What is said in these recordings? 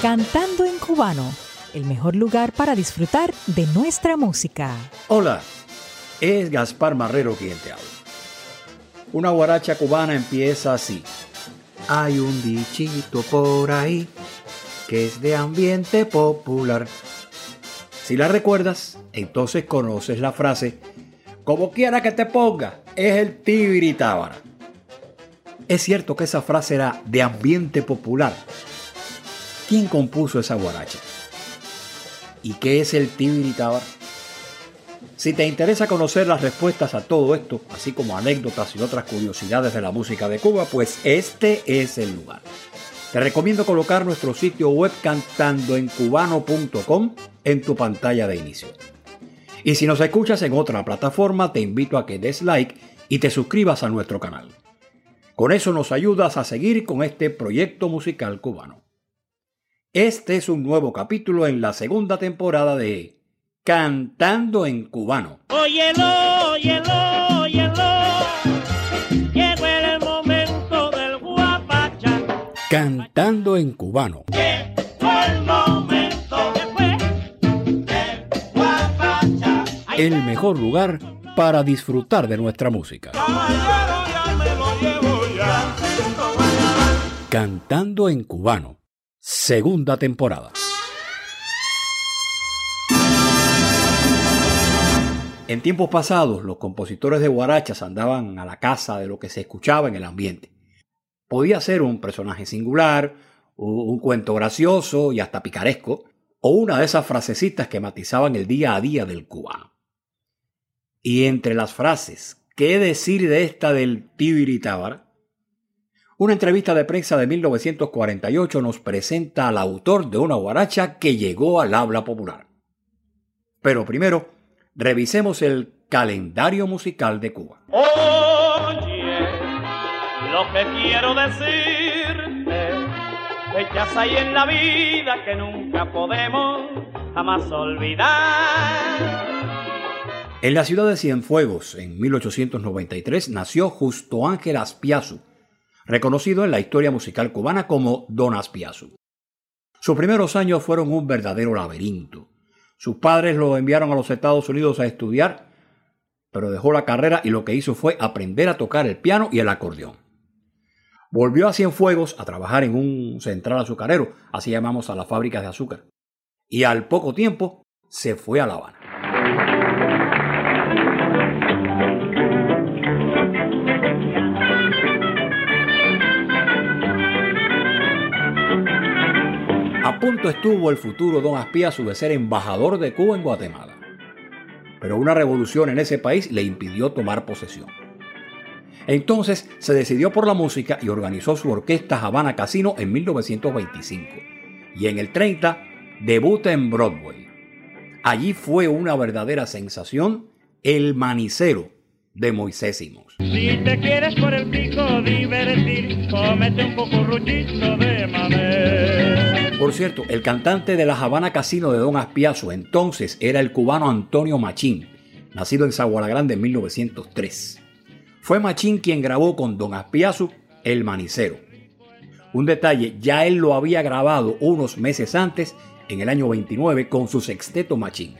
Cantando en cubano, el mejor lugar para disfrutar de nuestra música. Hola, es Gaspar Marrero quien te habla. Una guaracha cubana empieza así. Hay un dichito por ahí que es de ambiente popular. Si la recuerdas, entonces conoces la frase, como quiera que te ponga, es el tibiritábara. Es cierto que esa frase era de ambiente popular. ¿Quién compuso esa guaracha? ¿Y qué es el tibiritábara? Si te interesa conocer las respuestas a todo esto, así como anécdotas y otras curiosidades de la música de Cuba, pues este es el lugar. Te recomiendo colocar nuestro sitio web cantandoencubano.com en tu pantalla de inicio. Y si nos escuchas en otra plataforma, te invito a que des like y te suscribas a nuestro canal. Con eso nos ayudas a seguir con este proyecto musical cubano. Este es un nuevo capítulo en la segunda temporada de Cantando en cubano. Óyelo, óyelo, óyelo. Cantando en cubano. El mejor lugar para disfrutar de nuestra música. Cantando en cubano. Segunda temporada. En tiempos pasados, los compositores de guarachas andaban a la casa de lo que se escuchaba en el ambiente. Podía ser un personaje singular, un cuento gracioso y hasta picaresco, o una de esas frasecitas que matizaban el día a día del cubano. Y entre las frases, ¿qué decir de esta del Tibiritábara? Una entrevista de prensa de 1948 nos presenta al autor de una guaracha que llegó al habla popular. Pero primero, revisemos el calendario musical de Cuba. Oye, lo que quiero decirte, fechas hay en la vida que nunca podemos jamás olvidar. En la ciudad de Cienfuegos, en 1893, nació Justo Ángel Aspiazu, reconocido en la historia musical cubana como Don Aspiazu. Sus primeros años fueron un verdadero laberinto. Sus padres lo enviaron a los Estados Unidos a estudiar, pero dejó la carrera y lo que hizo fue aprender a tocar el piano y el acordeón. Volvió a Cienfuegos a trabajar en un central azucarero, así llamamos a las fábricas de azúcar. Y al poco tiempo se fue a La Habana. A punto estuvo el futuro don Aspiazu de ser embajador de Cuba en Guatemala. Pero una revolución en ese país le impidió tomar posesión. Entonces se decidió por la música y organizó su orquesta Habana Casino en 1925. Y en el 30 debuta en Broadway. Allí fue una verdadera sensación el manicero de Moisés Simos. Si te quieres por el pico divertir, cómete un poco ruchito de mamé. Por cierto, el cantante de la Habana Casino de Don Aspiazu entonces era el cubano Antonio Machín, nacido en Zaguala Grande en 1903. Fue Machín quien grabó con Don Aspiazu El Manicero. Un detalle, ya él lo había grabado unos meses antes, en el año 29, con su sexteto Machín.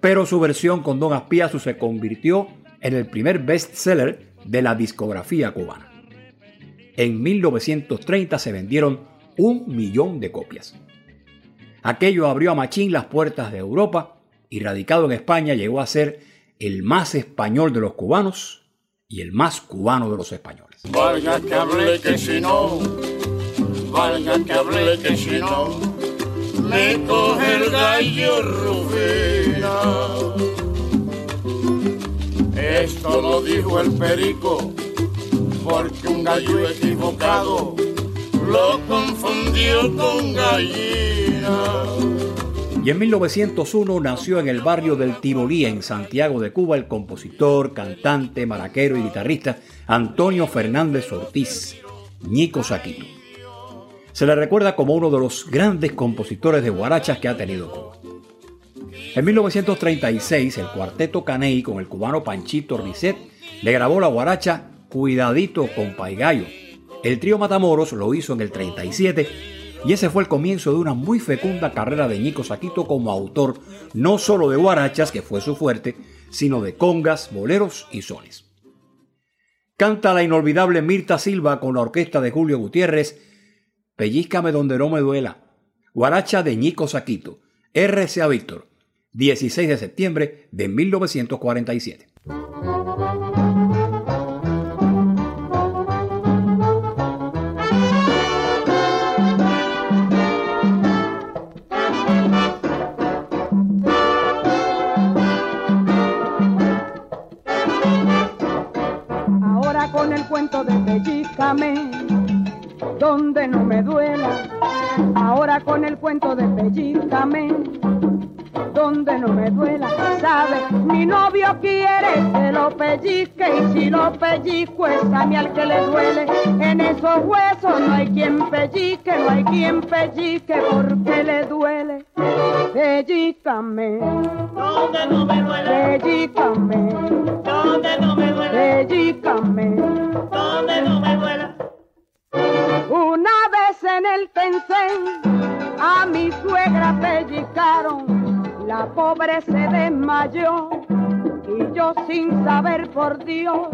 Pero su versión con Don Aspiazu se convirtió en el primer bestseller de la discografía cubana. En 1930 se vendieron un millón de copias. Aquello abrió a Machín las puertas de Europa y radicado en España llegó a ser el más español de los cubanos y el más cubano de los españoles. Valga que hable que si no, valga que hable que si no, me coge el gallo Rufina. Esto lo dijo el perico, porque un gallo equivocado lo confundió con gallina. Y en 1901 nació en el barrio del Tibolí, en Santiago de Cuba, el compositor, cantante, maraquero y guitarrista Antonio Fernández Ortiz, Ñico Saquito. Se le recuerda como uno de los grandes compositores de guarachas que ha tenido Cuba. En 1936, el cuarteto Caney con el cubano Panchito Risset le grabó la guaracha Cuidadito con Paigallo. El trío Matamoros lo hizo en el 37 y ese fue el comienzo de una muy fecunda carrera de Ñico Saquito como autor, no solo de guarachas, que fue su fuerte, sino de congas, boleros y sones. Canta la inolvidable Mirta Silva con la orquesta de Julio Gutiérrez, Pellízcame donde no me duela, guaracha de Ñico Saquito, RCA Víctor, 16 de septiembre de 1947. Donde no me duela. ¿Sabe? Mi novio quiere que lo pellizque y si lo pellizco es a mí al que le duele. En esos huesos no hay quien pellizque, no hay quien pellizque porque le duele. Pellícame. Donde no me duele. Pellícame. Donde no me duele. Pellícame. Donde no me duela. Una el Tencén a mi suegra pellizcaron la pobre se desmayó y yo sin saber por Dios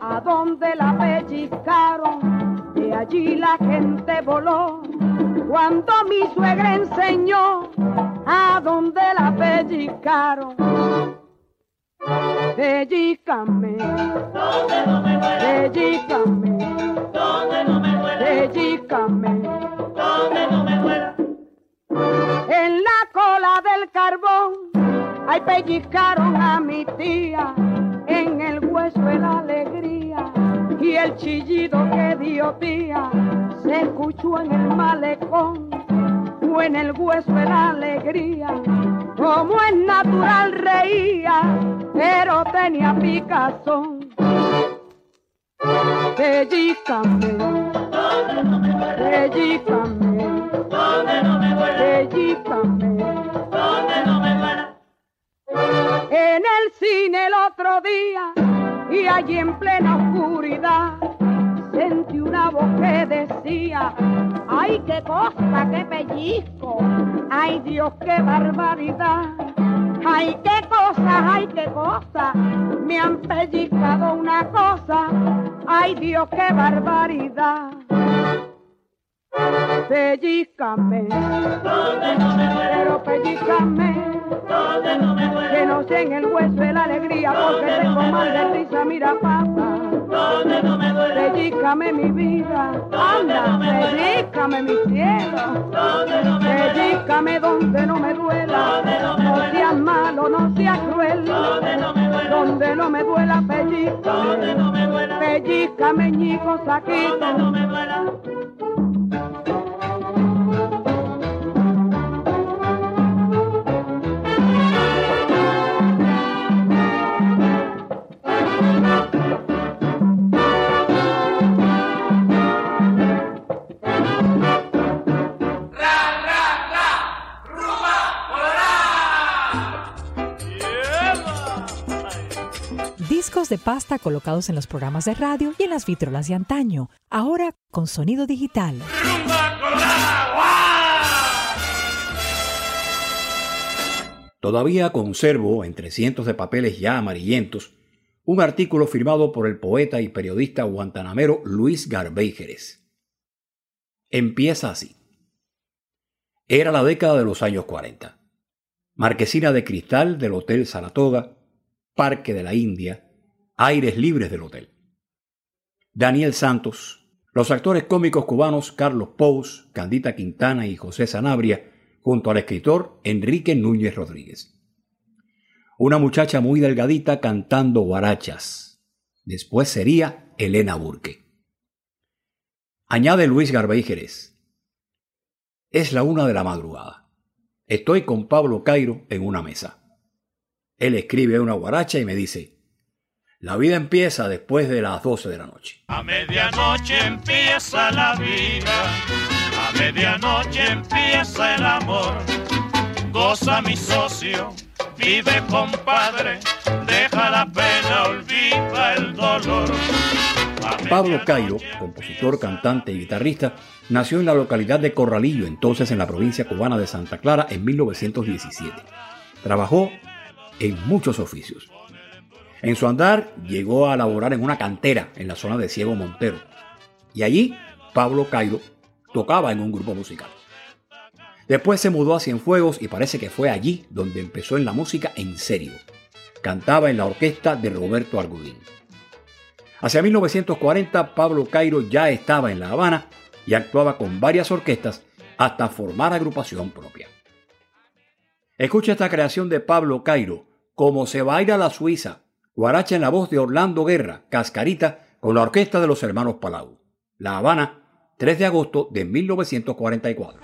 a dónde la pellizcaron. De allí la gente voló cuando mi suegra enseñó a dónde la pellizcaron. Pellícame, donde no me duele. Pellícame, donde no me duele. Pellícame, En la cola del carbón, ay pellizcaron a mi tía, en el hueso de la alegría, y el chillido que dio tía se escuchó en el malecón, o en el hueso de la alegría, como es natural reía, pero tenía picazón. Pellícame, pellícame, Donde no me. Donde no me duele. en el cine el otro día y allí en plena oscuridad sentí una voz que decía, ay qué cosa, qué pellizco, ay Dios, qué barbaridad, ay qué cosa, ay qué cosa, me han pellizcado una cosa, ay Dios, qué barbaridad. Pellízcame, Donde no me duele. pero pellízcame. Donde no me duele. Que no sé en el hueso de la alegría porque tengo mal de risa, mira pasa. Donde no me duele. Pellízcame mi vida, anda, pellízcame mi cielo. Donde no me duele. Pellízcame donde no me duela, no seas malo, no seas cruel. Donde no me no duela, Donde no me duele. Pellízcame, ñico Donde no saquito. me duela. Pasta colocados en los programas de radio y en las vitrolas de antaño, ahora con sonido digital. Todavía conservo, entre cientos de papeles ya amarillentos, un artículo firmado por el poeta y periodista guantanamero Luis Garbey Jerez. Empieza así. Era la década de los años 40. Marquesina de cristal del Hotel Saratoga, Parque de la India, aires libres del hotel. Daniel Santos, los actores cómicos cubanos Carlos Pous, Candita Quintana y José Sanabria, junto al escritor Enrique Núñez Rodríguez. Una muchacha muy delgadita cantando guarachas. Después sería Elena Burke. Añade Luis Garbey Jerez. Es la una de la madrugada. Estoy con Pablo Cairo en una mesa. Él escribe una guaracha y me dice, la vida empieza después de las 12 de la noche. A medianoche empieza la vida, a medianoche empieza el amor. Goza mi socio, Vive compadre, deja la pena, olvida el dolor. Pablo Cairo, compositor, cantante y guitarrista, nació en la localidad de Corralillo, entonces en la provincia cubana de Santa Clara, en 1917. Trabajó en muchos oficios. En su andar llegó a laborar en una cantera en la zona de Ciego Montero. Y allí Pablo Cairo tocaba en un grupo musical. Después se mudó a Cienfuegos y parece que fue allí donde empezó en la música en serio. Cantaba en la orquesta de Roberto Argudín. Hacia 1940 Pablo Cairo ya estaba en La Habana y actuaba con varias orquestas hasta formar agrupación propia. Escucha esta creación de Pablo Cairo, Como se baila la Suiza, guaracha en la voz de Orlando Guerra, Cascarita, con la orquesta de los hermanos Palau. La Habana, 3 de agosto de 1944.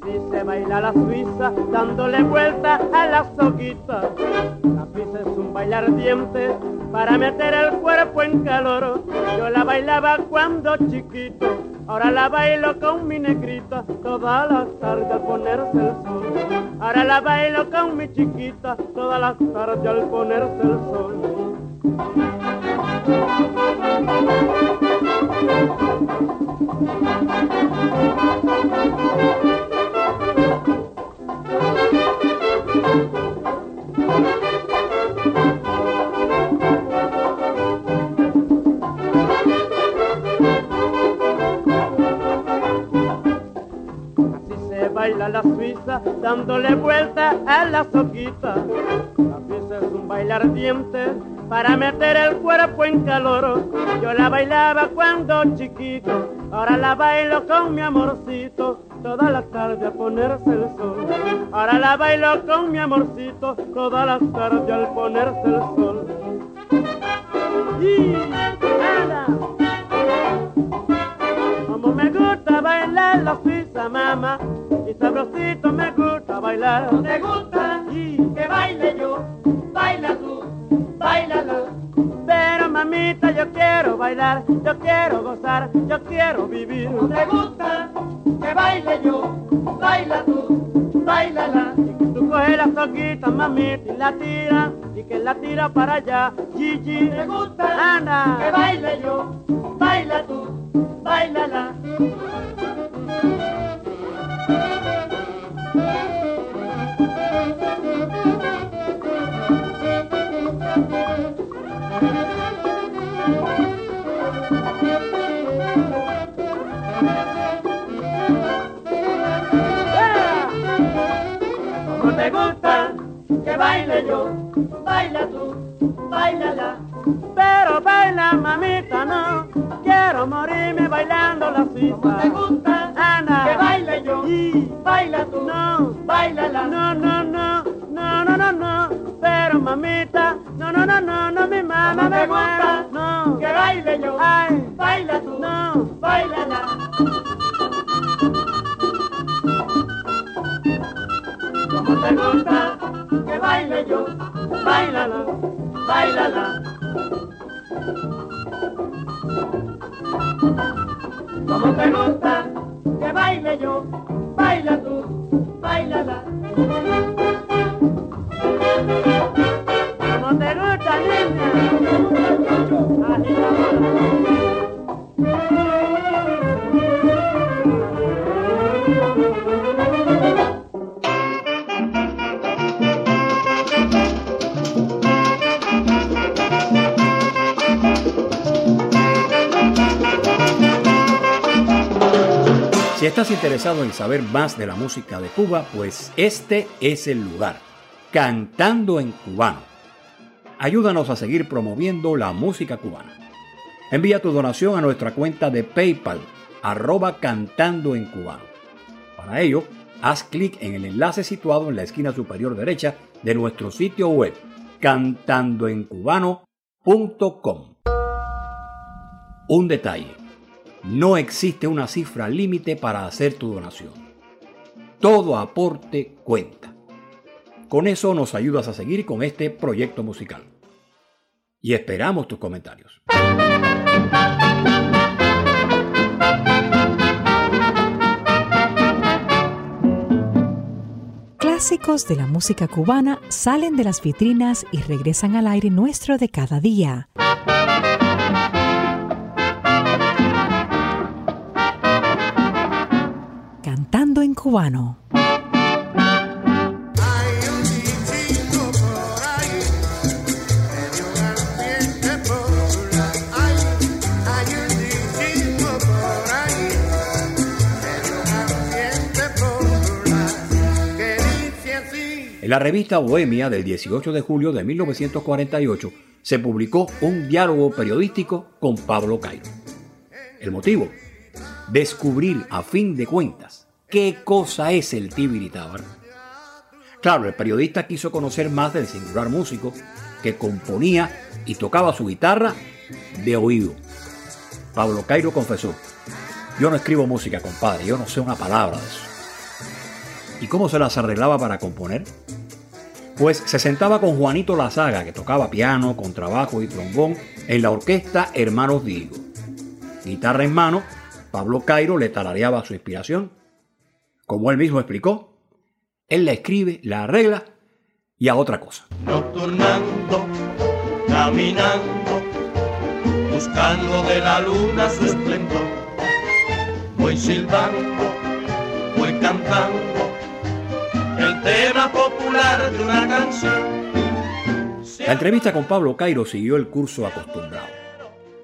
Así se baila la Suiza dándole vuelta a la soquita. La Suiza es un bailar ardiente para meter el cuerpo en calor. Yo la bailaba cuando chiquito, ahora la bailo con mi negrita todas las tardes al ponerse el sol. Ahora la bailo con mi chiquita todas las tardes al ponerse el sol. La Suiza dándole vuelta a la soquita. La Suiza es un bailar ardiente para meter el cuerpo en calor. Yo la bailaba cuando chiquito, ahora la bailo con mi amorcito. Todas las tardes a ponerse el sol. Ahora la bailo con mi amorcito, todas las tardes al ponerse el sol. Y nada. Como me gusta bailar la suiza, mamá, sabrosito me gusta bailar. ¿Te gusta Y, que baile yo? Baila tú, bailalo. pero mamita, yo quiero bailar, yo quiero gozar, yo quiero vivir. ¿Te gusta que baile yo? Baila tú, bailala. Tú coges la soquita, mamita, y la tira, y que la tira para allá. Gigi, ¿Te gusta que Ana, baile yo? Baila tú, bailala. ¿Cómo te gusta que baile yo? Baila tú, bailala. pero baila, mamita, no. Quiero morirme bailando la ¿Cómo te suiza. gusta Ana, que baile yo? Y, Baila tú, no, bailala. no, no, no, no, no, no, no. Pero mamita, no, no, no, no, no, mi mamá ¿Cómo me te gusta. gusta No, que baile yo? ay, Baila tú, no. bailala. Te gusta que baile yo? Bailala, bailala. ¿Cómo te gusta que baile yo? Baila tú, bailala. ¿Cómo te gusta, niña? Estás interesado en saber más de la música de Cuba, pues este es el lugar. Cantando en cubano. Ayúdanos a seguir promoviendo la música cubana. Envía tu donación a nuestra cuenta de PayPal, arroba cantando en cubano. Para ello, haz clic en el enlace situado en la esquina superior derecha de nuestro sitio web, cantandoencubano.com. Un detalle. No existe una cifra límite para hacer tu donación. Todo aporte cuenta. Con eso nos ayudas a seguir con este proyecto musical. Y esperamos tus comentarios. clásicos de la música cubana salen de las vitrinas y regresan al aire nuestro de cada día. Cubano. En la revista Bohemia del 18 de julio de 1948 se publicó un diálogo periodístico con Pablo Cairo. El motivo, descubrir a fin de cuentas qué cosa es el tibiritábar. Claro, el periodista quiso conocer más del singular músico que componía y tocaba su guitarra de oído. Pablo Cairo confesó, yo no escribo música, compadre, yo no sé una palabra de eso. ¿Y cómo se las arreglaba para componer? Pues se sentaba con Juanito Lazaga, que tocaba piano, contrabajo y trombón, en la orquesta Hermanos Diego. Guitarra en mano, Pablo Cairo le tarareaba su inspiración. Como él mismo explicó, él la escribe, la arregla y a otra cosa. Nocturnando, caminando, buscando de la luna su esplendor. Voy silbando, voy cantando el tema popular de una canción. La entrevista con Pablo Cairo siguió el curso acostumbrado.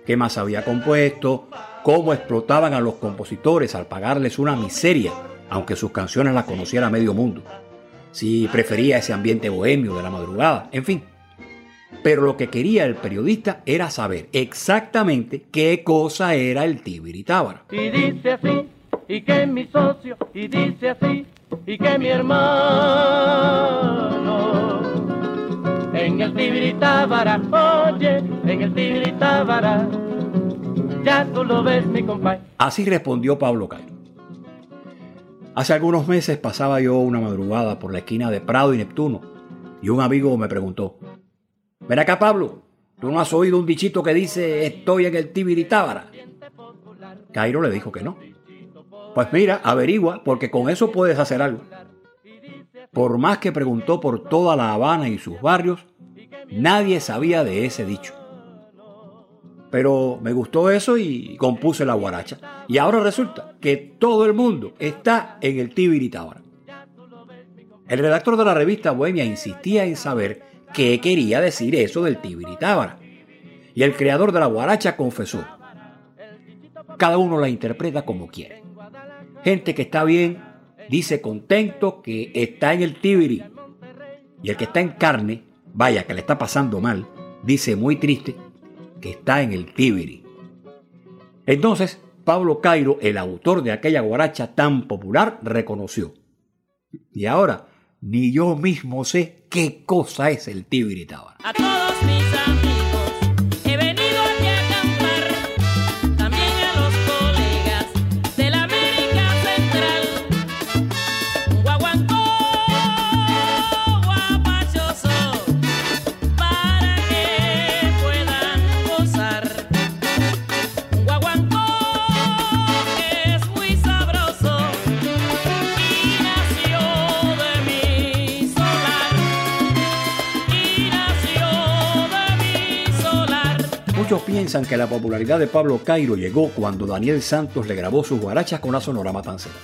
¿Qué más había compuesto? ¿Cómo explotaban a los compositores al pagarles una miseria, aunque sus canciones las conociera medio mundo? Si prefería ese ambiente bohemio de la madrugada, en fin. Pero lo que quería el periodista era saber exactamente qué cosa era el tibiritábara. Y dice así, y que mi socio, y dice así, y que mi hermano en el Tibiritábara, oye, en el Tibiritábara, ya tú lo ves, mi compadre. Así respondió Pablo Cairo. Hace algunos meses pasaba yo una madrugada por la esquina de Prado y Neptuno y un amigo me preguntó, ven acá Pablo, ¿tú no has oído un dichito que dice estoy en el Tibiritábara? Cairo le dijo que no. Pues mira, averigua, porque con eso puedes hacer algo. Por más que preguntó por toda La Habana y sus barrios, nadie sabía de ese dicho. Pero me gustó eso y compuse la guaracha. Y ahora resulta que todo el mundo está en el Tibiritábara. El redactor de la revista Bohemia insistía en saber qué quería decir eso del Tibiritábara. Y el creador de la guaracha confesó, cada uno la interpreta como quiere. Gente que está bien dice contento que está en el tibiri. Y el que está en carne, vaya que le está pasando mal, dice muy triste que está en el tibiri. Entonces, Pablo Cairo, el autor de aquella guaracha tan popular, reconoció. Y ahora, ni yo mismo sé qué cosa es el tibiri tábara. A todos mis amigos piensan que la popularidad de Pablo Cairo llegó cuando Daniel Santos le grabó sus guarachas con la Sonora Matancera.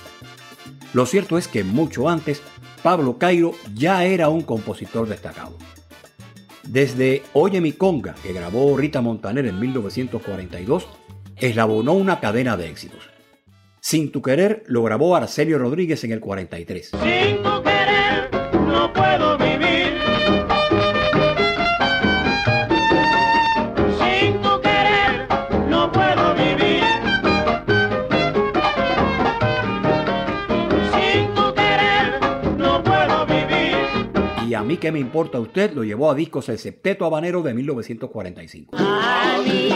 Lo cierto es que mucho antes, Pablo Cairo ya era un compositor destacado. Desde Oye mi conga, que grabó Rita Montaner en 1942, eslabonó una cadena de éxitos. Sin tu querer lo grabó Arcelio Rodríguez en el 43. Sin a mí que me importa usted lo llevó a discos El Septeto Habanero de 1945. A mí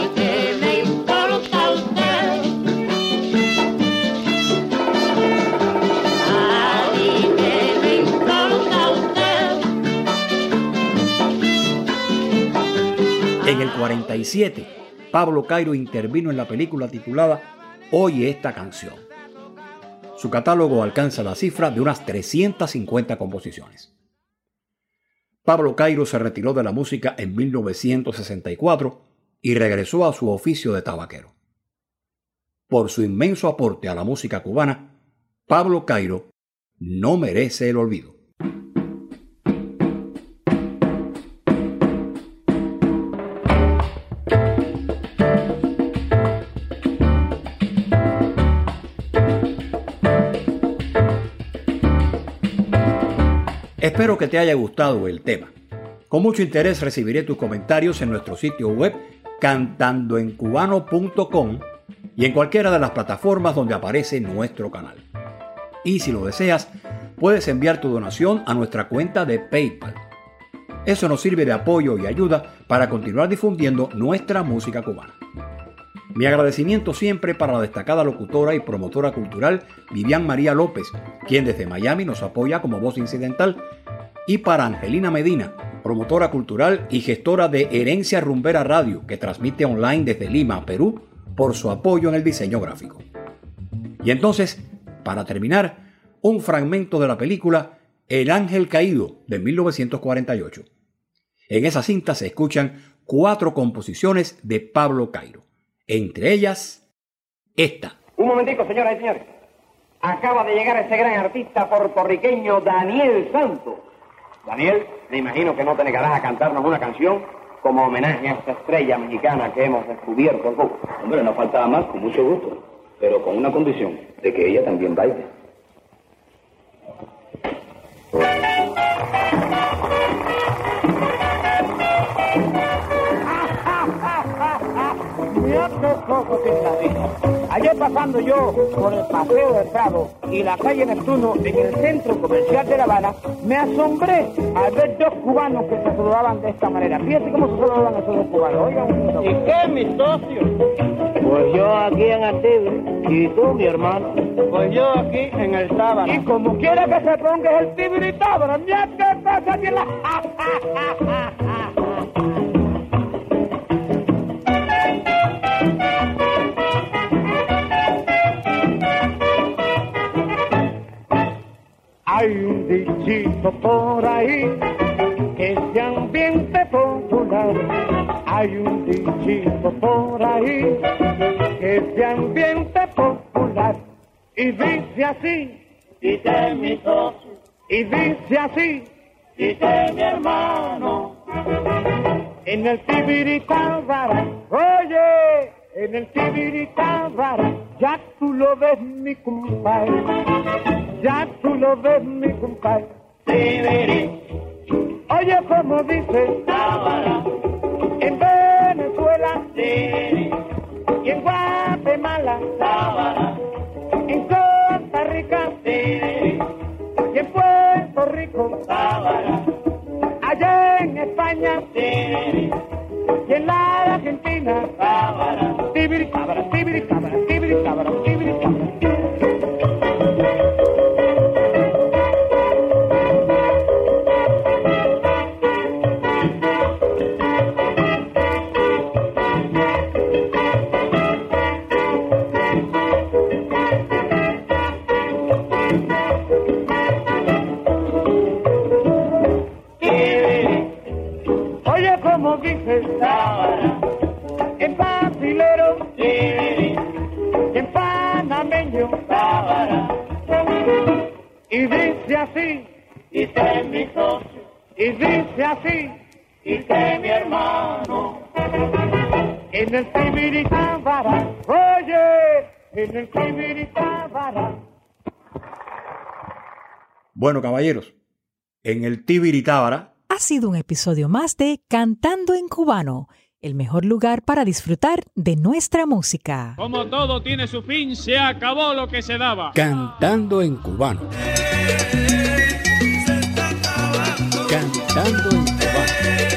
me importa. A que me importa usted. En el 47, Pablo Cairo intervino en la película titulada Oye esta canción. Su catálogo alcanza la cifra de unas 350 composiciones. Pablo Cairo se retiró de la música en 1964 y regresó a su oficio de tabaquero. Por su inmenso aporte a la música cubana, Pablo Cairo no merece el olvido. Espero que te haya gustado el tema. Con mucho interés recibiré tus comentarios en nuestro sitio web cantandoencubano.com y en cualquiera de las plataformas donde aparece nuestro canal. Y si lo deseas, puedes enviar tu donación a nuestra cuenta de PayPal. Eso nos sirve de apoyo y ayuda para continuar difundiendo nuestra música cubana. Mi agradecimiento siempre para la destacada locutora y promotora cultural Vivian María López, quien desde Miami nos apoya como voz incidental, y para Angelina Medina, promotora cultural y gestora de Herencia Rumbera Radio, que transmite online desde Lima, Perú, por su apoyo en el diseño gráfico. Y entonces, para terminar, un fragmento de la película El Ángel Caído de 1948. En esa cinta se escuchan cuatro composiciones de Pablo Cairo. Entre ellas, esta. Un momentico, señoras y señores. Acaba de llegar ese gran artista puertorriqueño Daniel Santos. Daniel, me imagino que no te negarás a cantarnos una canción como homenaje a esta estrella mexicana que hemos descubierto en Cuba. Hombre, no faltaba más, con mucho gusto. Pero con una condición, de que ella también baile. Ayer pasando yo por el Paseo del Prado y la calle Neptuno en el centro comercial de La Habana, me asombré al ver dos cubanos que se saludaban de esta manera. Fíjate cómo se saludaban esos dos cubanos. Un ¿Y qué, mi socio? Pues yo aquí en Antigua. ¿Y tú, mi hermano? Pues yo aquí en el Tábano. Y como quiera que se ponga el tibiritábara, mira qué cosa tiene la... Hay un dichito por ahí que se ambiente popular. Hay un dichito por ahí que se ambiente popular. Y dice así, Dice mi socio, y dice así, dice mi hermano. en el tibiritábara. Oye, en el tibiritábara, ya tú lo ves mi compadre. Ya tú lo ves mi compadre. Tibiri, Oye, como dice, en Venezuela tibiri, y en Guatemala, en Costa Rica tibiri, y en Puerto Rico, allá en España tibiri, y en la Argentina. tábara. Tibiricábara, tibiricábara, tibiricábara, tibiricábara. Dice mi hermano. en el Tibiritábara. Oye, en el Tibiritábara. Bueno, caballeros, en el Tibiritábara Ha sido un episodio más de Cantando en Cubano, el mejor lugar para disfrutar de nuestra música. Como todo tiene su fin, se acabó lo que se daba. Cantando en cubano. Cantando en cubano.